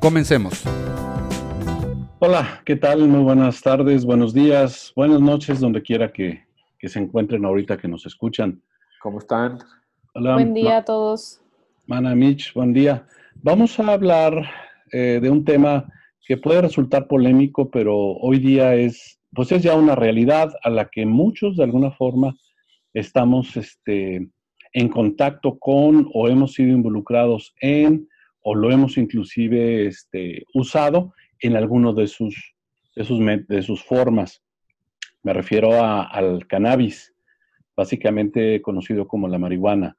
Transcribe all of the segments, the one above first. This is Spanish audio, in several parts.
Comencemos. Hola, ¿qué tal? Muy buenas tardes, buenos días, buenas noches, donde quiera que, que se encuentren ahorita que nos escuchan. ¿Cómo están? Hola, Buen día a todos. Mana Mitch, buen día. Vamos a hablar eh, de un tema que puede resultar polémico, pero hoy día es, pues es ya una realidad a la que muchos de alguna forma estamos este, en contacto con o hemos sido involucrados en o lo hemos inclusive este, usado en alguno de sus, de sus, de sus formas. Me refiero a- al cannabis, básicamente conocido como la marihuana.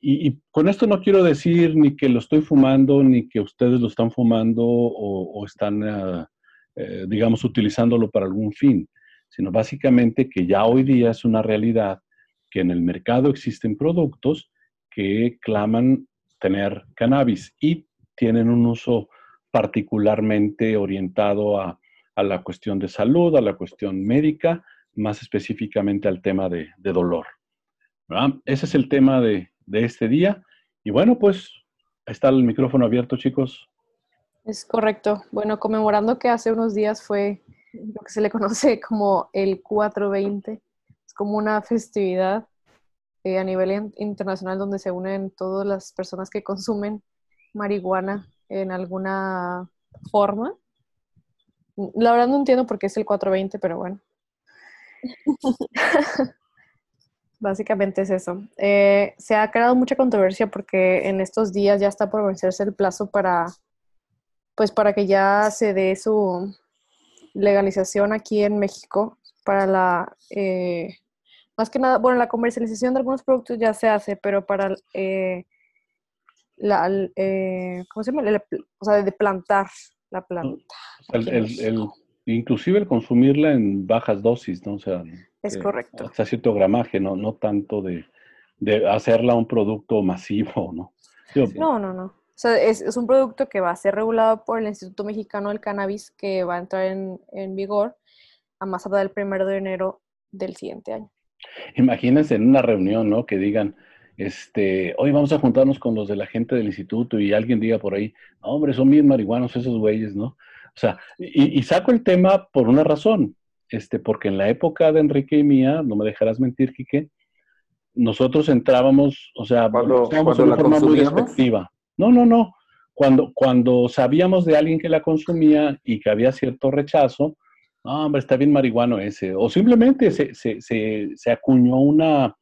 Y, con esto no quiero decir ni que lo estoy fumando, ni que ustedes lo están fumando o, están, ah, eh, digamos, utilizándolo para algún fin, sino básicamente que ya hoy día es una realidad que en el mercado existen productos que claman tener cannabis y tienen un uso particularmente orientado a, a la cuestión de salud, a la cuestión médica, más específicamente al tema de, de dolor. Ese es el tema de, de este día. Y bueno, pues está el micrófono abierto, chicos. Es correcto. Bueno, conmemorando que hace unos días fue lo que se le conoce como el 420. Es como una festividad eh, a nivel in- internacional donde se unen todas las personas que consumen marihuana en alguna forma. La verdad no entiendo por qué es el 420, pero bueno. Básicamente es eso. Eh, se ha creado mucha controversia porque en estos días ya está por vencerse el plazo para, pues para que ya se dé su legalización aquí en México para la, eh, más que nada, bueno, la comercialización de algunos productos ya se hace, pero para eh, la, eh, ¿cómo se llama? El- o sea, de plantar la planta. El, el- inclusive el consumirla en bajas dosis, ¿no? O sea, Es eh, correcto. hasta cierto gramaje, ¿no? No tanto de, de hacerla un producto masivo, ¿no? No, no, no. O sea, es, es un producto que va a ser regulado por el Instituto Mexicano del Cannabis que va a entrar en, en vigor a más tardar el primero de enero del siguiente año. Imagínense en una reunión, ¿no? Que digan, este, hoy vamos a juntarnos con los de la gente del instituto y alguien diga por ahí, no, hombre, son bien marihuanos esos güeyes, ¿no? O sea, y, y saco el tema por una razón, este, porque en la época de Enrique y mía, no me dejarás mentir, Quique, nosotros entrábamos, o sea, Cuando- entrábamos cuando de una la forma muy despectiva. No, no, no. Cuando, cuando sabíamos de alguien que la consumía y que había cierto rechazo, no, hombre, está bien marihuano ese. O simplemente se, se, se, se acuñó una,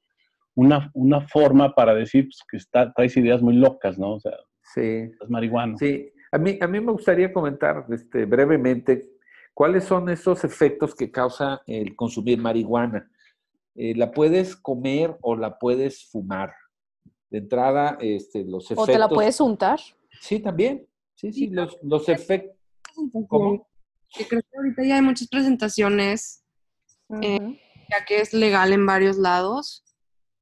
una, una forma para decir pues, que está, traes ideas muy locas, ¿no? O sea, Sí, es marihuano. sí. A mí, a mí me gustaría comentar este, brevemente cuáles son esos efectos que causa el consumir marihuana. Eh, la puedes comer o la puedes fumar. De entrada, este, los efectos... O te la puedes untar. Sí, también. Sí, sí, Sí, los, los efectos... ¿Cómo? Que creo que ahorita ya hay muchas presentaciones, Eh, ya que es legal en varios lados.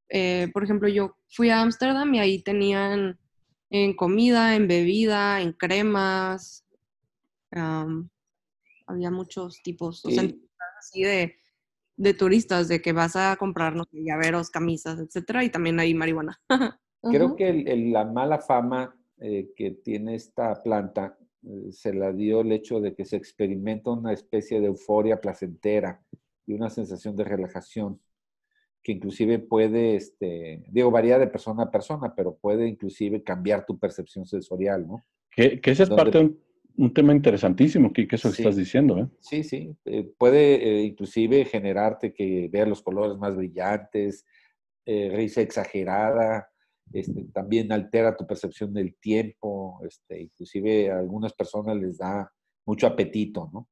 Eh, por ejemplo, yo fui a Ámsterdam y ahí tenían en comida, en bebida, en cremas. am, había muchos tipos, o sea, Sí. así de, de turistas, de que vas a comprar, no sé, llaveros, camisas, etcétera, y también hay marihuana. Creo que el- el- la mala fama eh, que tiene esta planta eh, se la dio el hecho de que se experimenta una especie de euforia placentera y una sensación de relajación que inclusive puede, este, digo, varía de persona a persona, pero puede inclusive cambiar tu percepción sensorial, ¿no? Que, que ese es Donde- parte de un, un tema interesantísimo, que, que eso que Sí. estás diciendo, ¿eh? Sí, sí, eh, puede eh, inclusive generarte que veas los colores más brillantes, eh, risa exagerada, este, también altera tu percepción del tiempo, este, inclusive a algunas personas les da mucho apetito, ¿no?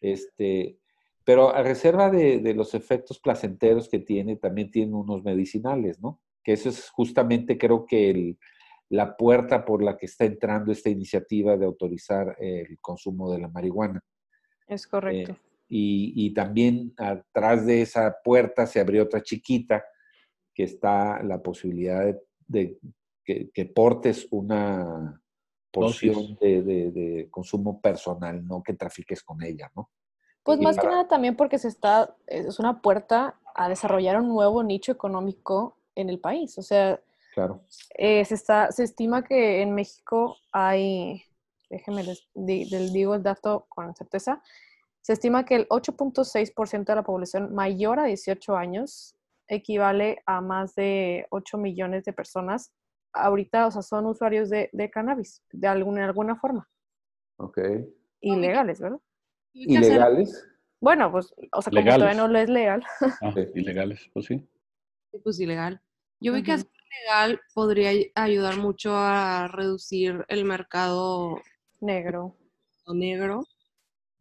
Este, pero a reserva de, de los efectos placenteros que tiene, también tiene unos medicinales, ¿no? Que eso es justamente creo que el, la puerta por la que está entrando esta iniciativa de autorizar el consumo de la marihuana. Es correcto. Eh, y, y, también atrás de esa puerta se abrió otra chiquita que está la posibilidad de, de que, que, portes una porción de, de, de, consumo personal, no que trafiques con ella, ¿no? Pues más para... que nada también porque se está, es una puerta a desarrollar un nuevo nicho económico en el país. O sea, claro. Eh, se, está, se estima que en México hay, déjenme les, les digo el dato con certeza, se estima que el 8.6% de la población mayor a 18 años equivale a más de 8 millones de personas. Ahorita, o sea, son usuarios de, de cannabis, de alguna, alguna forma. Ok. Ilegales, ¿verdad? ¿Ilegales? Bueno, pues, o sea, como Legales. todavía no lo es legal. Ah, ilegales, pues sí. Sí, pues ilegal. Yo vi que hacer legal podría ayudar mucho a reducir el mercado negro. negro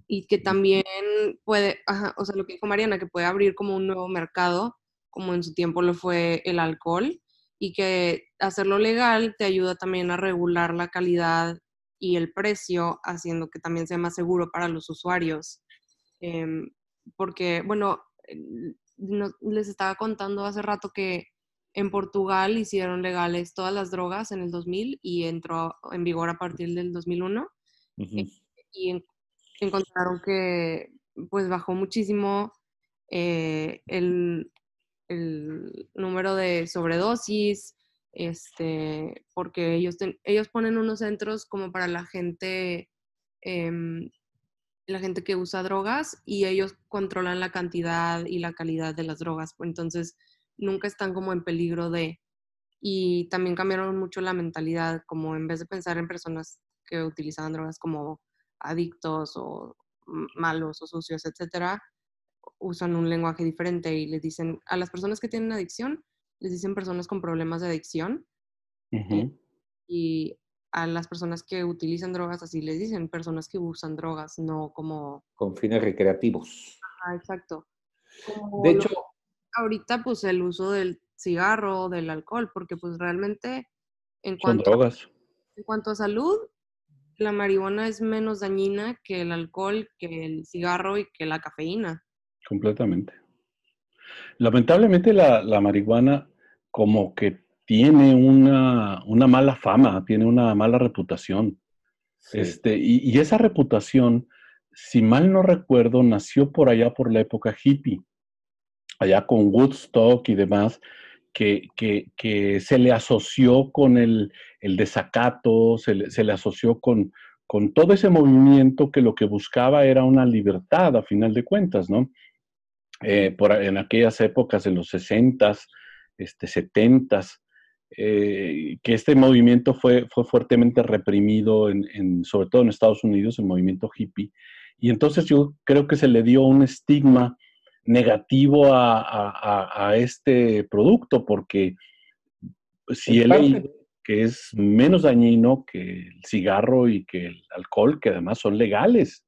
y que también puede, ajá, o sea, lo que dijo Mariana, que puede abrir como un nuevo mercado, como en su tiempo lo fue el alcohol, y que hacerlo legal te ayuda también a regular la calidad y el precio, haciendo que también sea más seguro para los usuarios. Eh, porque, bueno, no, les estaba contando hace rato que en Portugal hicieron legales todas las drogas en el 2000 y entró en vigor a partir del 2001. Uh -huh. Y en, encontraron que pues bajó muchísimo eh, el, el, número de sobredosis, este, porque ellos, ten, ellos ponen unos centros como para la gente, eh, la gente que usa drogas y ellos controlan la cantidad y la calidad de las drogas. Entonces, nunca están como en peligro de... Y también cambiaron mucho la mentalidad, como en vez de pensar en personas que utilizaban drogas como adictos o malos o sucios, etcétera, usan un lenguaje diferente y les dicen a las personas que tienen adicción, les dicen personas con problemas de adicción. Uh -huh. Y a las personas que utilizan drogas, así les dicen personas que usan drogas, no como... Con fines recreativos. Ah, exacto. Como de hecho... Lo, ahorita, pues el uso del cigarro, del alcohol, porque pues realmente en cuanto, Son drogas. en cuanto a salud, la marihuana es menos dañina que el alcohol, que el cigarro y que la cafeína. Completamente. Lamentablemente la, la marihuana como que tiene una, una, mala fama, tiene una mala reputación. Sí. Este, y, y, esa reputación, si mal no recuerdo, nació por allá por la época hippie, allá con Woodstock y demás, que, que, que se le asoció con el, el desacato, se le, se le asoció con, con, todo ese movimiento que lo que buscaba era una libertad, a final de cuentas, ¿no? Eh, por, en aquellas épocas, en los 60s, este, 70s, eh, que este movimiento fue, fue fuertemente reprimido, en, en, sobre todo en Estados Unidos, el movimiento hippie. Y entonces yo creo que se le dio un estigma negativo a, a, a este producto, porque si he leído que es menos dañino que el cigarro y que el alcohol, que además son legales.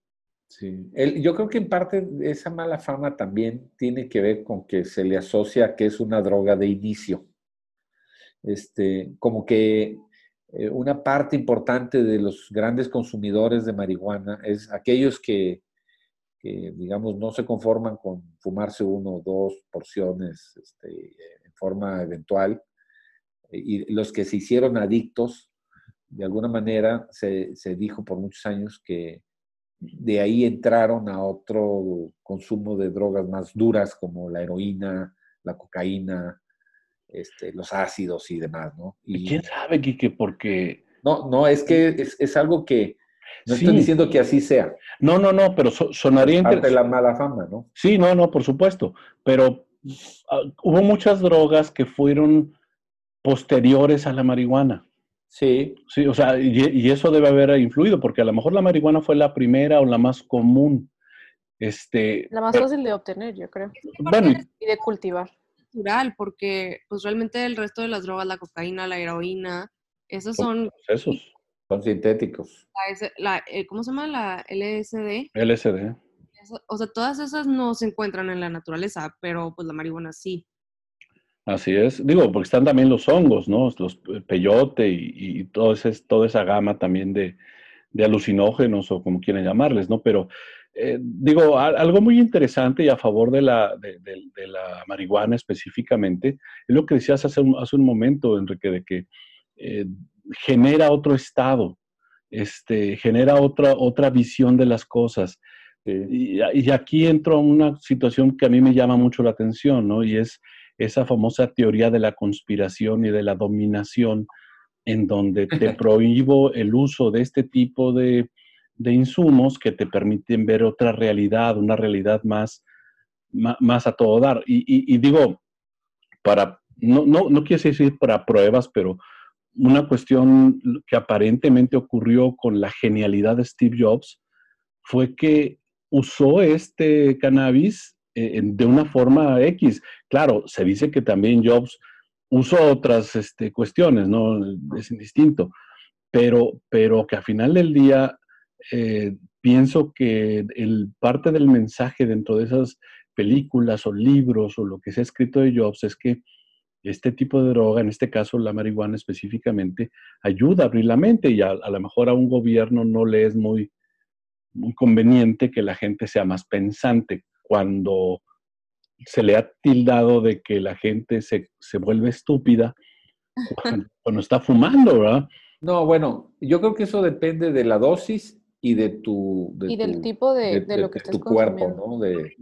Sí. Yo creo que en parte esa mala fama también tiene que ver con que se le asocia que es una droga de inicio este, como que eh, una parte importante de los grandes consumidores de marihuana es aquellos que, digamos, no se conforman con fumarse uno o dos porciones este, en forma eventual, y los que se hicieron adictos, de alguna manera se dijo por muchos años que de ahí entraron a otro consumo de drogas más duras como la heroína, la cocaína, este, los ácidos y demás, ¿no? Y, ¿Quién sabe, Quique? Porque... No, no, es que es, es algo que... No sí. estoy diciendo que así sea. No, no, no, pero so, sonaría interesante. la mala fama, ¿no? Sí, no, no, por supuesto. Pero uh, hubo muchas drogas que fueron posteriores a la marihuana. Sí. Sí, o sea, y, y, eso debe haber influido, porque a lo mejor la marihuana fue la primera o la más común. Este, la más pero, fácil de obtener, yo creo. Bueno, y de cultivar natural, porque pues realmente el resto de las drogas, la cocaína, la heroína, esos son... Esos. Son sintéticos. La, la, eh, ¿Cómo se llama? La LSD. LSD. Eso, o sea, todas esas no se encuentran en la naturaleza, pero pues la marihuana sí. Así es. Digo, porque están también los hongos, ¿no? Los peyote y, todo ese, toda esa gama también de, de alucinógenos o como quieren llamarles, ¿no? Pero eh, digo, algo muy interesante y a favor de la, de, la, marihuana específicamente, es lo que decías hace un, hace un momento, Enrique, de que eh, genera otro estado, este, genera otra, otra visión de las cosas. y, y, aquí entro a una situación que a mí me llama mucho la atención, ¿no? Y es esa famosa teoría de la conspiración y de la dominación, en donde te prohíbo el uso de este tipo de, de insumos que te permiten ver otra realidad, una realidad más, más, a todo dar. Y, digo, para, no, no, no quiero decir para pruebas, pero una cuestión que aparentemente ocurrió con la genialidad de Steve Jobs fue que usó este cannabis eh, de una forma X. Claro, se dice que también Jobs usó otras este, cuestiones, ¿no? Es indistinto. Pero, pero que a final del día eh, pienso que el, parte del mensaje dentro de esas películas o libros o lo que se ha escrito de Jobs es que este tipo de droga, en este caso la marihuana específicamente, ayuda a abrir la mente y a, lo mejor a un gobierno no le es muy, muy conveniente que la gente sea más pensante cuando se le ha tildado de que la gente se, se vuelve estúpida cuando, cuando, está fumando, ¿verdad? No, bueno, yo creo que eso depende de la dosis y de tu... y del tipo de, de, lo que tu cuerpo, ¿no? De,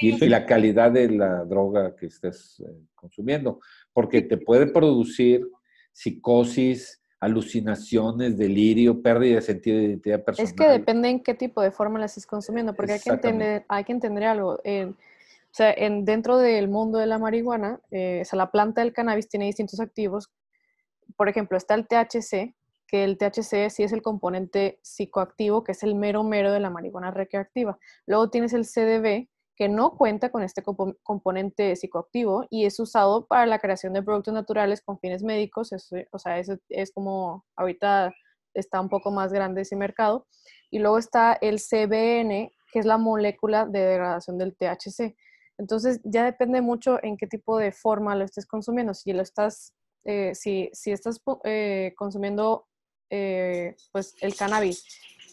y, la calidad de la droga que estés eh, consumiendo, porque te puede producir psicosis, alucinaciones, delirio, pérdida de sentido de identidad personal. Es que depende en qué tipo de forma la estés consumiendo, porque hay que entender, hay que entender algo. o sea, en, dentro del mundo de la marihuana, eh, o sea, la planta del cannabis tiene distintos activos. Por ejemplo, está el THC, que el THC sí es el componente psicoactivo, que es el mero mero de la marihuana recreativa. Luego tienes el CDB, que no cuenta con este componente psicoactivo y es usado para la creación de productos naturales con fines médicos. o sea, es, es como ahorita está un poco más grande ese mercado. Y luego está el CBN, que es la molécula de degradación del THC. Entonces ya depende mucho en qué tipo de forma lo estés consumiendo. Si lo estás, eh, si, si, estás eh, consumiendo eh, pues el cannabis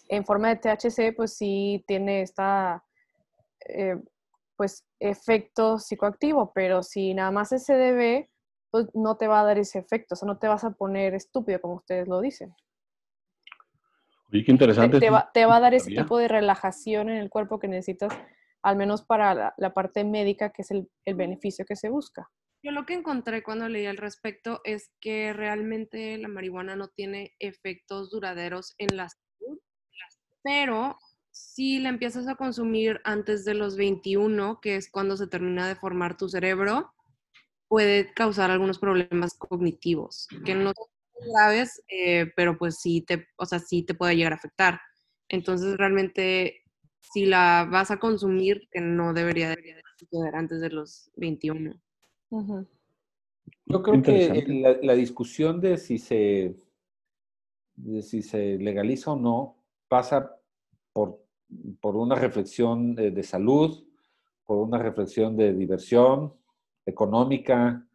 en forma de THC, pues sí tiene esta, eh, pues, efecto psicoactivo, pero si nada más es CDB, pues no te va a dar ese efecto, o sea, no te vas a poner estúpido, como ustedes lo dicen. Oye, qué interesante. Te, va, a dar ese tipo de relajación en el cuerpo que necesitas, al menos para la, parte médica, que es el beneficio que se busca. Yo lo que encontré cuando leí al respecto es que realmente la marihuana no tiene efectos duraderos en la salud, pero si la empiezas a consumir antes de los 21, que es cuando se termina de formar tu cerebro, puede causar algunos problemas cognitivos, que no son graves, eh, pero pues sí te, o sea, sí te puede llegar a afectar. Entonces realmente si la vas a consumir, que no debería, de suceder antes de los 21. Yo creo que la, discusión de si se si se legaliza o no pasa por, por una reflexión de, salud, por una reflexión de diversión económica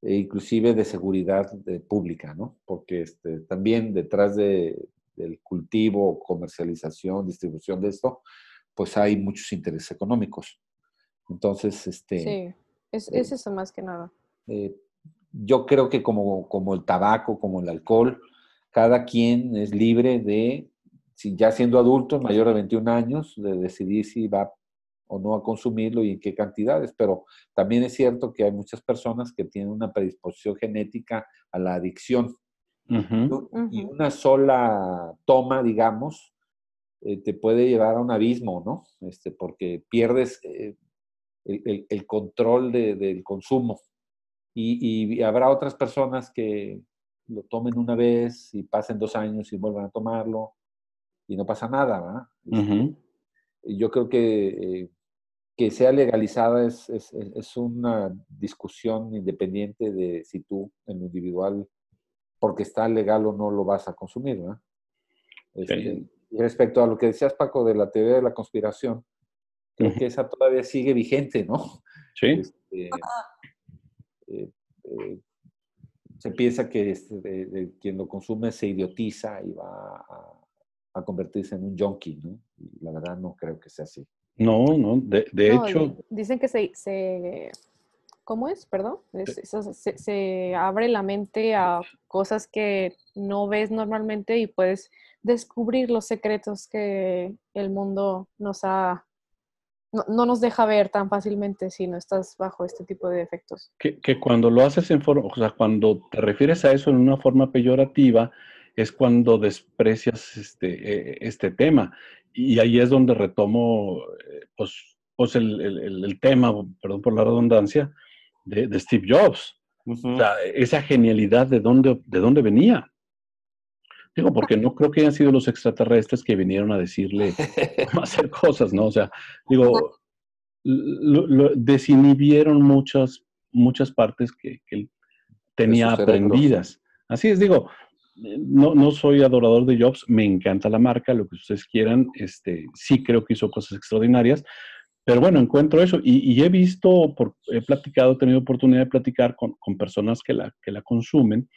e inclusive de seguridad pública, ¿no? Porque este, también detrás de, del cultivo, comercialización, distribución de esto, pues hay muchos intereses económicos. Entonces, este... Sí es, eh, eso más que nada. Eh, yo creo que como, como el tabaco, como el alcohol, cada quien es libre de, si ya siendo adulto, mayor de 21 años, de decidir si va o no a consumirlo y en qué cantidades. Pero también es cierto que hay muchas personas que tienen una predisposición genética a la adicción. Y una sola toma, digamos, eh, te puede llevar a un abismo, ¿no? Este, porque pierdes el, control del consumo. Y, habrá otras personas que lo tomen una vez y pasen dos años y vuelvan a tomarlo y no pasa nada. ¿verdad? Yo creo que eh, que sea legalizada es, es, una discusión independiente de si tú en lo individual, porque está legal o no, lo vas a consumir. ¿verdad? Este, y respecto a lo que decías, Paco, de la teoría de la conspiración, creo que esa todavía sigue vigente, ¿no? Sí. Este, eh, eh, se piensa que este, de- de quien lo consume se idiotiza y va a, a convertirse en un junkie, ¿no? Y la verdad no creo que sea así. No, no, de, de No, hecho, di- dicen que se, se- ¿cómo es? Perdón. Es- es- se, se abre la mente a cosas que no ves normalmente y puedes descubrir los secretos que el mundo nos ha, no, no nos deja ver tan fácilmente si no estás bajo este tipo de efectos. que, que cuando lo haces en forma, o sea, cuando te refieres a eso en una forma peyorativa, es cuando desprecias este, eh, este tema. Y ahí es donde retomo, eh, pues, pues el, el- tema, perdón por la redundancia, de, de Steve Jobs. O sea, esa genialidad de dónde, de dónde venía. Digo, porque no creo que hayan sido los extraterrestres que vinieron a decirle cómo hacer cosas, ¿no? O sea, digo, lo- lo- desinhibieron muchas, muchas partes que, que él tenía aprendidas. Así es, digo, no, no soy adorador de Jobs, me encanta la marca, lo que ustedes quieran, este, sí creo que hizo cosas extraordinarias, pero bueno, encuentro eso y, he visto, he platicado, he tenido oportunidad de platicar con, con personas que la, que la consumen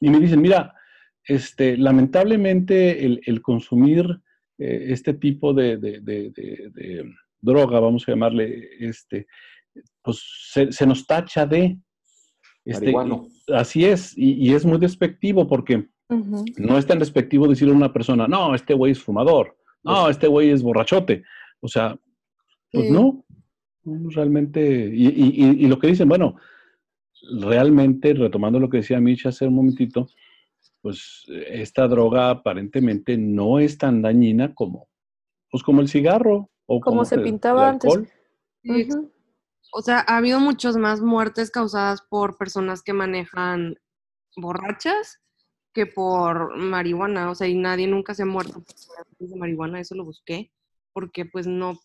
y me dicen, mira, este, lamentablemente el, consumir eh, este tipo de, de- droga, vamos a llamarle, este, pues se nos tacha de... Este, y- así es, y, y es muy despectivo porque no es tan despectivo decirle a una persona, no, este güey es fumador, no, este güey es borrachote. O sea, pues Sí. no, no, realmente, y, y- y- y lo que dicen, bueno, realmente, retomando lo que decía Mitch hace un momentito, pues esta droga aparentemente no es tan dañina como, pues como el cigarro o Como se el- pintaba el antes. Ujú. O sea, ha habido muchas más muertes causadas por personas que manejan borrachas que por marihuana. O sea, y nadie nunca se ha muerto por de marihuana, eso lo busqué, porque pues no,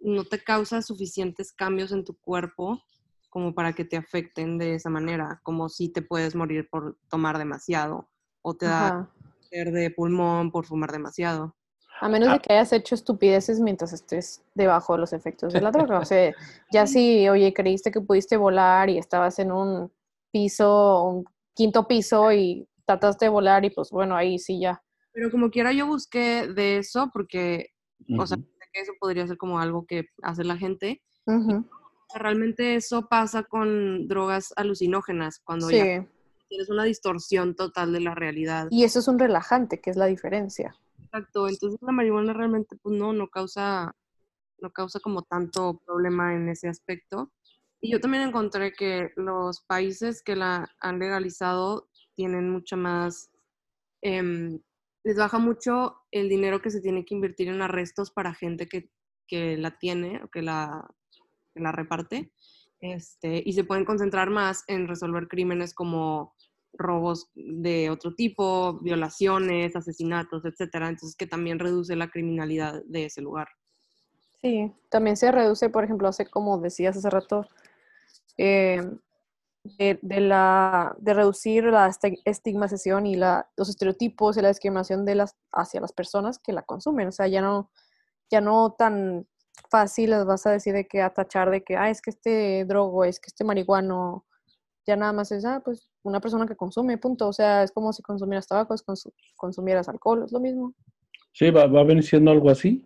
no te causa suficientes cambios en tu cuerpo como para que te afecten de esa manera, como si te puedes morir por tomar demasiado o te da Ajá. de pulmón por fumar demasiado. A menos Ah. de que hayas hecho estupideces mientras estés debajo de los efectos de la droga. O sea, ya si, oye, creíste que pudiste volar y estabas en un piso, un quinto piso y trataste de volar y pues bueno, ahí sí ya. Pero como quiera yo busqué de eso porque, o sea, que eso podría ser como algo que hace la gente. Realmente eso pasa con drogas alucinógenas, cuando Sí. ya tienes una distorsión total de la realidad. Y eso es un relajante, que es la diferencia. Exacto, entonces la marihuana realmente pues no, no causa, no causa como tanto problema en ese aspecto. Y yo también encontré que los países que la han legalizado tienen mucha más, em, les baja mucho el dinero que se tiene que invertir en arrestos para gente que, que la tiene o que la, que la reparte. Este, y se pueden concentrar más en resolver crímenes como robos de otro tipo, violaciones, asesinatos, etcétera. Entonces, que también reduce la criminalidad de ese lugar. Sí, también se reduce, por ejemplo, hace como decías hace rato, eh, de, la, de reducir la esti- estigmatización y la, los estereotipos y la discriminación de las, hacia las personas que la consumen. O sea, ya no, ya no tan fácil les vas a decir de que a tachar de que, ah, es que este drogo, es que este marihuano, ya nada más es, ah, pues una persona que consume, punto. O sea, es como si consumieras tabaco, es consu- consumieras alcohol, es lo mismo. Sí, va, va a venir siendo algo así.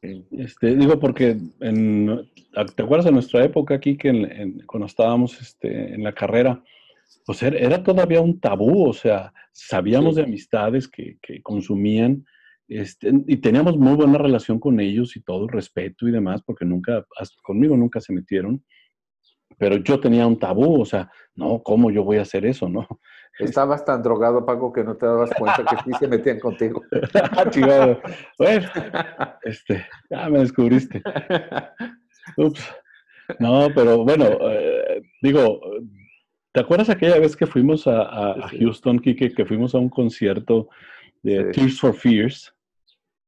Sí. Este, digo, porque en, ¿te acuerdas de nuestra época aquí que en- en- cuando estábamos este, en la carrera, pues era, era todavía un tabú, o sea, sabíamos Sí. de amistades que, que consumían este, y teníamos muy buena relación con ellos y todo, respeto y demás, porque nunca, hasta conmigo nunca se metieron, pero yo tenía un tabú, o sea, no, ¿cómo yo voy a hacer eso, no? Estabas tan drogado, Paco, que no te dabas cuenta que sí se metían contigo. Chingado. Bueno, este, ya me descubriste. Ups. No, pero bueno, eh, digo, ¿te acuerdas aquella vez que fuimos a, a- a Sí. Houston, Kike, que fuimos a un concierto de Sí. Tears for Fears?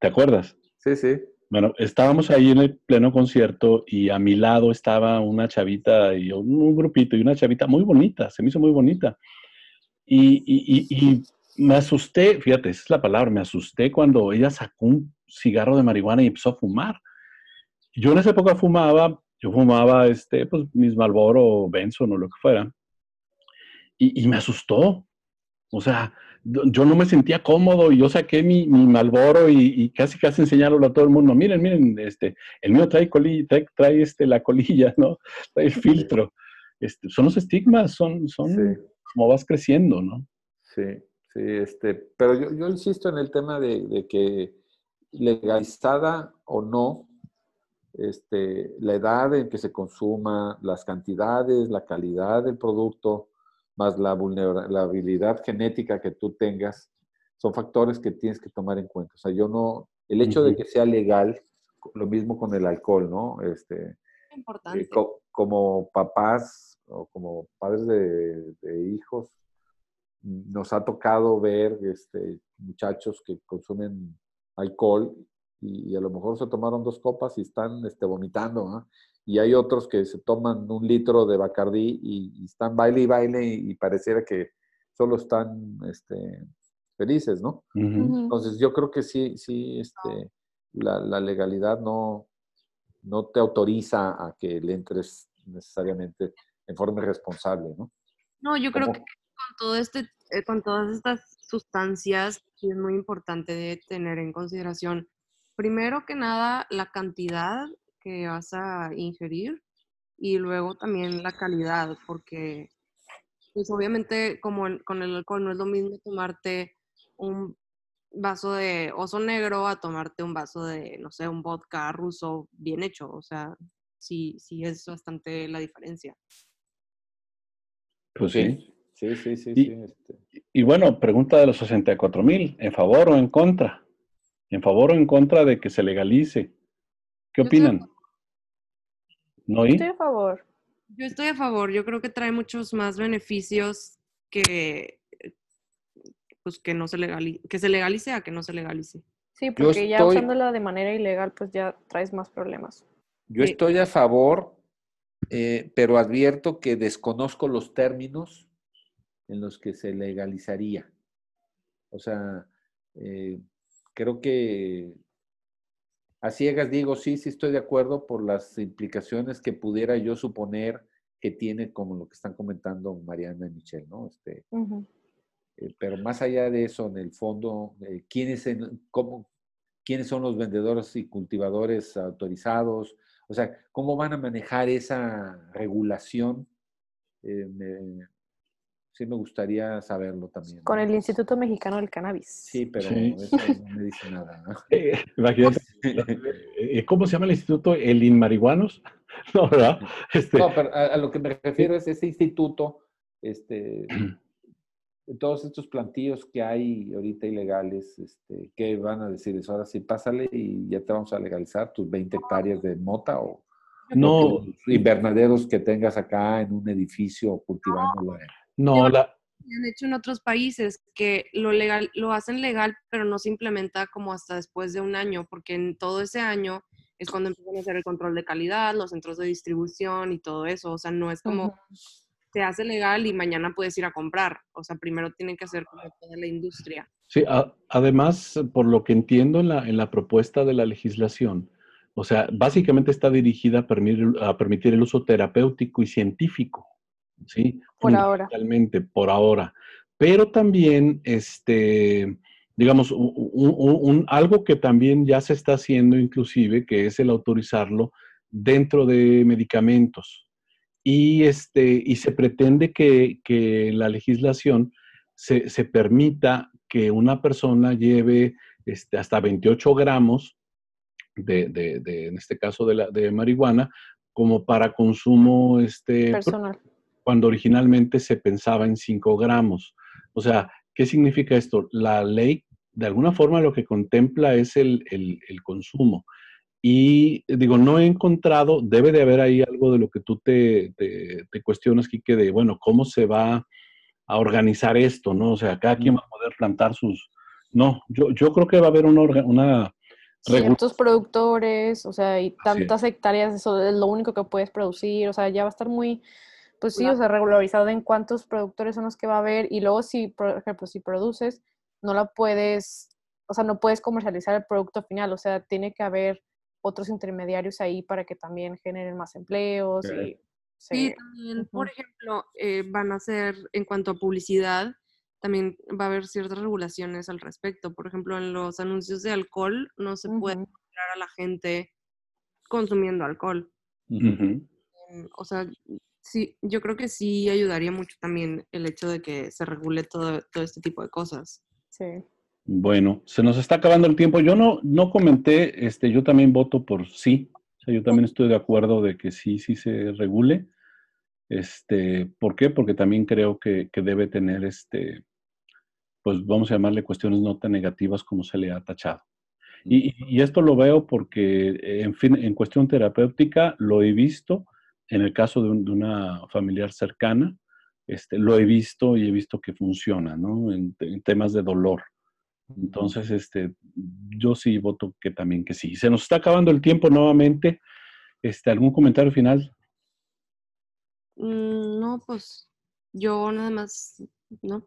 ¿Te acuerdas? Sí, sí. Bueno, estábamos ahí en el pleno concierto y a mi lado estaba una chavita y un, un grupito y una chavita muy bonita, se me hizo muy bonita. Y, me asusté, fíjate, esa es la palabra, me asusté cuando ella sacó un cigarro de marihuana y empezó a fumar. Yo en esa época fumaba, yo fumaba este, pues, mis Marlboro Benson o lo que fuera. y, y me asustó. O sea, yo no me sentía cómodo y yo saqué mi, mi Malboro y, casi casi enseñarlo a todo el mundo. Miren, miren, este, el mío trae colilla, trae, este, la colilla, ¿no? Trae el filtro. Este, son los estigmas, son, son como vas creciendo, ¿no? Sí, sí, este, pero yo, yo insisto en el tema de, de, que legalizada o no, este, la edad en que se consuma, las cantidades, la calidad del producto, más la vulnerabilidad genética que tú tengas, son factores que tienes que tomar en cuenta. O sea, yo no, el hecho de que sea legal, lo mismo con el alcohol, ¿no? Este, Importante. Eh, como papás o como padres de, hijos, nos ha tocado ver este, muchachos que consumen alcohol y, a lo mejor se tomaron dos copas y están este, vomitando, ¿no? Y hay otros que se toman un litro de Bacardí y, están baile y baile y, pareciera que solo están este, felices, ¿no? Entonces yo creo que sí, sí, este, la, legalidad no, no te autoriza a que le entres necesariamente en forma responsable, ¿no? No, yo creo que con todo este, eh, con todas estas sustancias, es muy importante tener en consideración, primero que nada, la cantidad que vas a ingerir y luego también la calidad, porque pues obviamente como con el alcohol no es lo mismo tomarte un vaso de oso negro a tomarte un vaso de, no sé, un vodka ruso bien hecho, o sea, sí, sí es bastante la diferencia. Pues sí. Sí, sí, sí. Y, este. y bueno, pregunta de los 64 mil, ¿en favor o en contra? ¿En favor o en contra de que se legalice? ¿Qué opinan? ¿No Estoy a favor. Yo estoy a favor. Yo creo que trae muchos más beneficios que pues que no se legalice, que se legalice a que no se legalice. Sí, porque ya usándola de manera ilegal, pues ya traes más problemas. Yo estoy a favor, eh, pero advierto que desconozco los términos en los que se legalizaría. O sea, eh, creo que a ciegas digo, sí, sí estoy de acuerdo por las implicaciones que pudiera yo suponer que tiene como lo que están comentando Mariana y Michelle, ¿no? Este, eh, pero más allá de eso, en el fondo, eh, ¿quiénes, cómo, ¿quiénes son los vendedores y cultivadores autorizados? O sea, ¿cómo van a manejar esa regulación? Eh, sí me gustaría saberlo también. Con el Instituto Mexicano del Cannabis. Sí, pero eso no me dice nada. ¿no? Eh, imagínate, ¿cómo se llama el instituto? ¿El Inmarihuanos? No, ¿verdad? Este... No, pero a, lo que me refiero es ese instituto, este, todos estos plantíos que hay ahorita ilegales, este, ¿qué van a decir eso? Ahora sí, pásale y ya te vamos a legalizar tus 20 hectáreas de mota o no invernaderos que tengas acá en un edificio cultivando la no, la... Han hecho en otros países que lo legal, lo hacen legal, pero no se implementa como hasta después de un año, porque en todo ese año es cuando empiezan a hacer el control de calidad, los centros de distribución y todo eso. O sea, no es como se hace legal y mañana puedes ir a comprar. O sea, primero tienen que hacer como toda la industria. Sí, además, por lo que entiendo en la, en la propuesta de la legislación, o sea, básicamente está dirigida a permitir, a permitir el uso terapéutico y científico ¿sí? Por ahora. por ahora. Pero también, este, digamos, un, algo que también ya se está haciendo inclusive, que es el autorizarlo dentro de medicamentos. Y, este, y se pretende que, la legislación se, permita que una persona lleve este, hasta 28 gramos de, de, en este caso, de, la, de marihuana, como para consumo este, personal cuando originalmente se pensaba en 5 gramos. O sea, ¿qué significa esto? La ley, de alguna forma, lo que contempla es el, consumo. Y digo, no he encontrado, debe de haber ahí algo de lo que tú te, te, cuestionas, Kike, de, bueno, ¿cómo se va a organizar esto? ¿no? O sea, cada quien va a poder plantar sus... No, yo, yo creo que va a haber una... una Ciertos productores, o sea, y tantas hectáreas, eso es lo único que puedes producir, o sea, ya va a estar muy, pues sí, o sea, regularizado en cuántos productores son los que va a haber y luego si, por ejemplo, si produces, no la puedes, o sea, no puedes comercializar el producto final, o sea, tiene que haber otros intermediarios ahí para que también generen más empleos y Sí, Sí. también, por ejemplo, eh, van a ser, en cuanto a publicidad, también va a haber ciertas regulaciones al respecto. Por ejemplo, en los anuncios de alcohol no se puede mostrar a la gente consumiendo alcohol. Mm, O sea, sí, yo creo que sí ayudaría mucho también el hecho de que se regule todo, todo este tipo de cosas. Sí. Bueno, se nos está acabando el tiempo. Yo no, no comenté, este, yo también voto por sí. O sea, yo también estoy de acuerdo de que sí, sí se regule. Este, ¿por qué? Porque también creo que, que debe tener este, pues vamos a llamarle cuestiones no tan negativas como se le ha tachado. Y, y esto lo veo porque, en fin, en cuestión terapéutica lo he visto en el caso de, un- de una familiar cercana, este, lo he visto y he visto que funciona, ¿no? En, en temas de dolor. Entonces, este, yo sí voto que también que sí. Se nos está acabando el tiempo nuevamente. Este, ¿Algún comentario final? Mm, No, pues yo nada más, ¿no?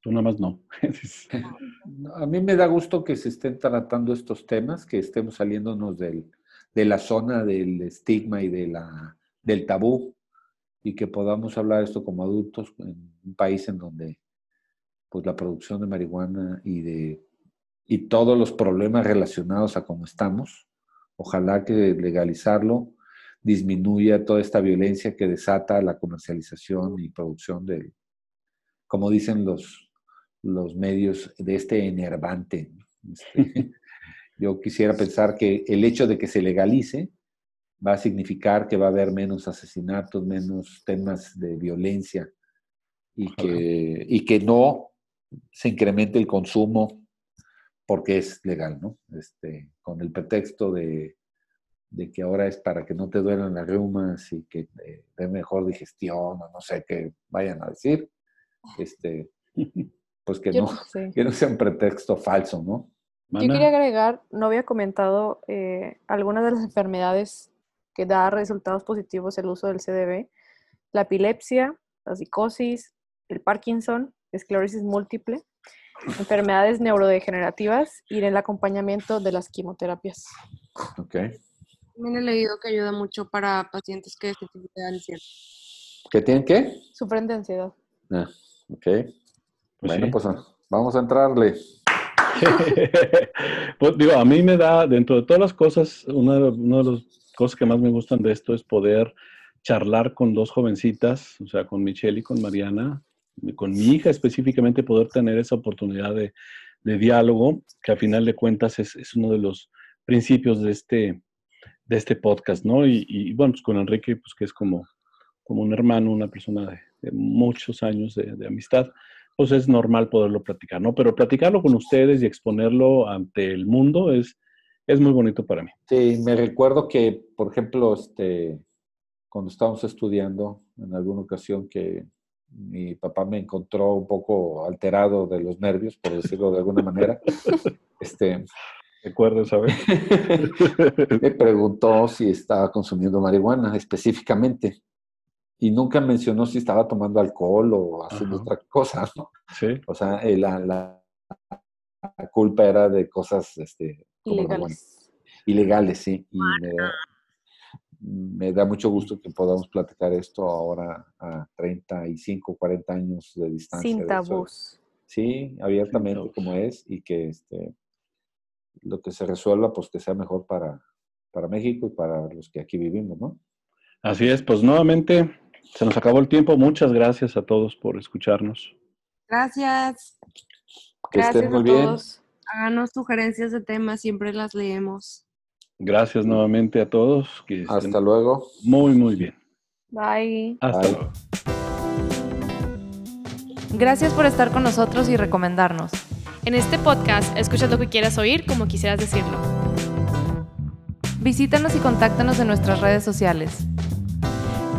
Tú nada más no. A mí me da gusto que se estén tratando estos temas, que estemos saliéndonos del, de la zona del estigma y de la, del tabú y que podamos hablar esto como adultos en un país en donde pues la producción de marihuana y de y todos los problemas relacionados a cómo estamos, ojalá que legalizarlo disminuya toda esta violencia que desata la comercialización y producción del, como dicen los, los medios, de este enervante. Este, yo quisiera pensar que el hecho de que se legalice va a significar que va a haber menos asesinatos, menos temas de violencia y que, y que no se incremente el consumo porque es legal, ¿no? Este, con el pretexto de, de que ahora es para que no te duelan las reumas y que te dé mejor digestión o no sé qué vayan a decir, este, pues que no, no sé. que no sea un pretexto falso, ¿no? Yo quería agregar, no había comentado eh, algunas de las enfermedades que da resultados positivos el uso del CDB, la epilepsia, la psicosis, el Parkinson, esclerosis múltiple, enfermedades neurodegenerativas y el acompañamiento de las quimioterapias. Ok. También he leído que ayuda mucho para pacientes que sufren de ansiedad. ¿Qué tienen qué? Sufren de ansiedad. Ah, ok. Pues bueno, sí. pues vamos a entrarle. pues digo, a mí me da, dentro de todas las cosas, una, de- las cosas que más me gustan de esto es poder charlar con dos jovencitas, o sea, con Michelle y con Mariana, con mi hija específicamente, poder tener esa oportunidad de, de diálogo, que a final de cuentas es, uno de los principios de este, de este podcast, ¿no? Y, bueno, pues con Enrique, pues que es como, como un hermano, una persona de, muchos años de amistad, pues es normal poderlo platicar, ¿no? Pero platicarlo con ustedes y exponerlo ante el mundo es, es muy bonito para mí. Sí, me recuerdo que, por ejemplo, este, cuando estábamos estudiando, en alguna ocasión que mi papá me encontró un poco alterado de los nervios, por decirlo de alguna manera, este, Recuerdo, ¿sabes? me preguntó si estaba consumiendo marihuana específicamente. Y nunca mencionó si estaba tomando alcohol o haciendo Ajá. otra cosa, ¿no? Sí. O sea, eh, la, la- la culpa era de cosas este. Ilegales. ilegales, sí. Y me da, me da mucho gusto que podamos platicar esto ahora a 35, 40 años de distancia. Sin tabús. Sí, abiertamente tabús. como es y que este, lo que se resuelva, pues que sea mejor para, para México y para los que aquí vivimos, ¿no? Así es, pues nuevamente se nos acabó el tiempo. Muchas gracias a todos por escucharnos. Gracias. Que Gracias estén muy a bien. todos. Háganos sugerencias de temas, siempre las leemos. Gracias nuevamente a todos. Que estén Hasta luego. muy, muy bien. Bye. Hasta Bye. luego. Gracias por estar con nosotros y recomendarnos. En este podcast escuchas lo que quieras oír como quisieras decirlo. Visítanos y contáctanos en nuestras redes sociales.